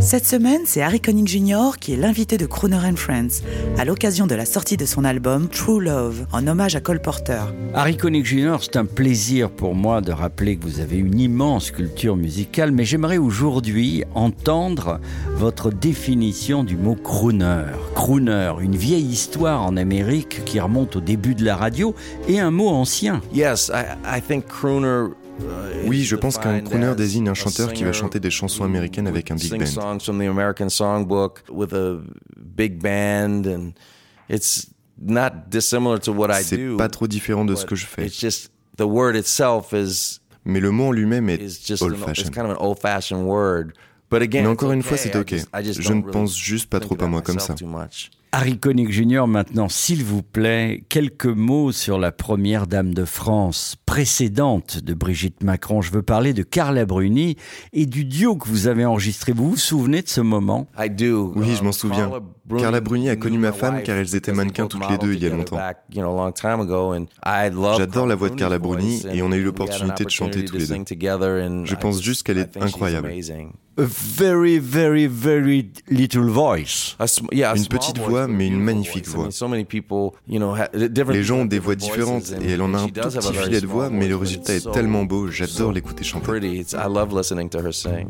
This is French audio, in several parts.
Cette semaine, c'est Harry Connick Jr. qui est l'invité de Crooner and Friends à l'occasion de la sortie de son album True Love en hommage à Cole Porter. Harry Connick Jr., c'est un plaisir pour moi de rappeler que vous avez une immense culture musicale, mais j'aimerais aujourd'hui entendre votre définition du mot crooner. Crooner, une vieille histoire en Amérique qui remonte au début de la radio et un mot ancien. Yes, I, I think crooner. Oui, je pense qu'un crooner désigne un chanteur qui va chanter des chansons américaines avec un big band. C'est pas trop différent de ce que je fais. It's just the word itself is Mais le mot en lui-même est old-fashioned. kind of an old-fashioned word. But again, Mais encore une fois, c'est ok. Je ne pense juste pas trop à moi comme ça. Harry Connick Jr. maintenant, s'il vous plaît, quelques mots sur la première dame de France précédente de Brigitte Macron. Je veux parler de Carla Bruni et du duo que vous avez enregistré. Vous vous souvenez de ce moment? I do. Oui, je m'en Um, souviens. Carla Bruni a connu ma my femme car elles étaient because they mannequins toutes les deux il y a longtemps. together back, you know, a long time ago, and I love J'adore la voix de Carla Bruni et on a eu voice, and we had an l'opportunité de chanter opportunity tous les to deux. sing together, and Je pense just- juste qu'elle est incroyable. A very, very, very little voice. Une small petite voice, voix, but a mais une magnifique voix. so many people, you know, ha- different Les gens people ont des voix différentes et elle en a un she tout petit filet de voix, mais le résultat est tellement so- beau, j'adore l'écouter chanter. pretty. It's- I love listening to her sing.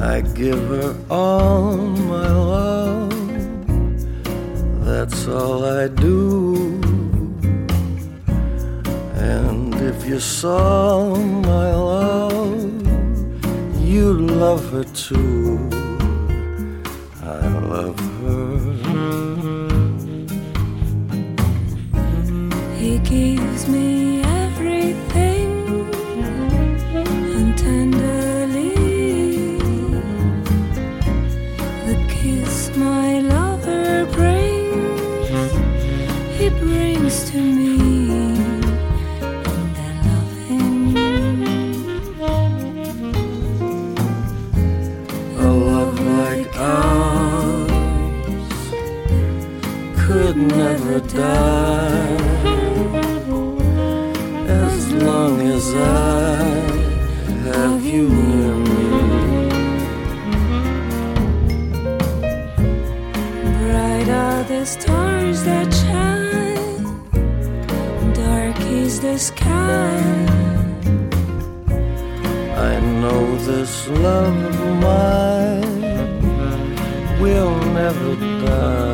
I give her all my love. That's all I do. And if you saw my love, you'd love her too. Never die as long as I have you near me. Bright are the stars that shine, dark is the sky. I know this love of mine will never die,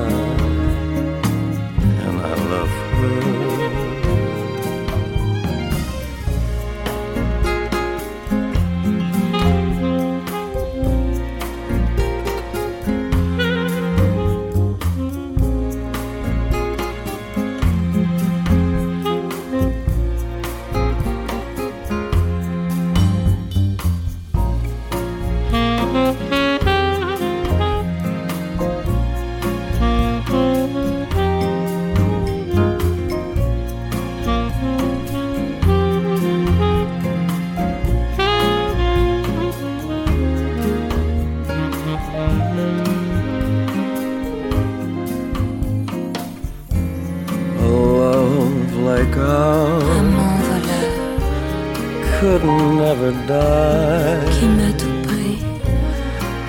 qui m'a tout pris,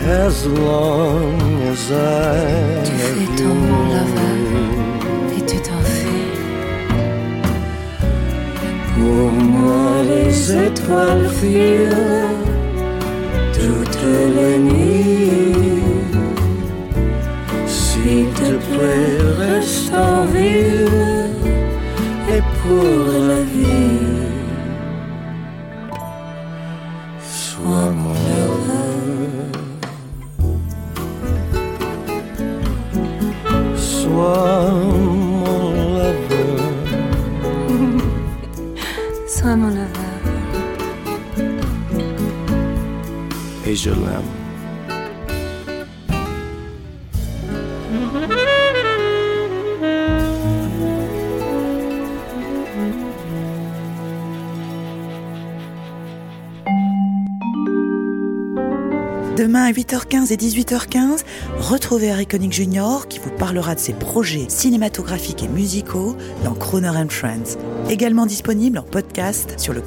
as long as I tu have fais you ton me. et tu t'en fais. Pour moi, les étoiles filent toutes les nuits. S'il te plaît, reste en ville et pour la vie. Sois mon lover. Et je l'aime. Demain à 8h15 et 18h15, retrouvez Harry Connick Jr. qui vous parlera de ses projets cinématographiques et musicaux dans Croner and Friends, également disponible en podcast sur le.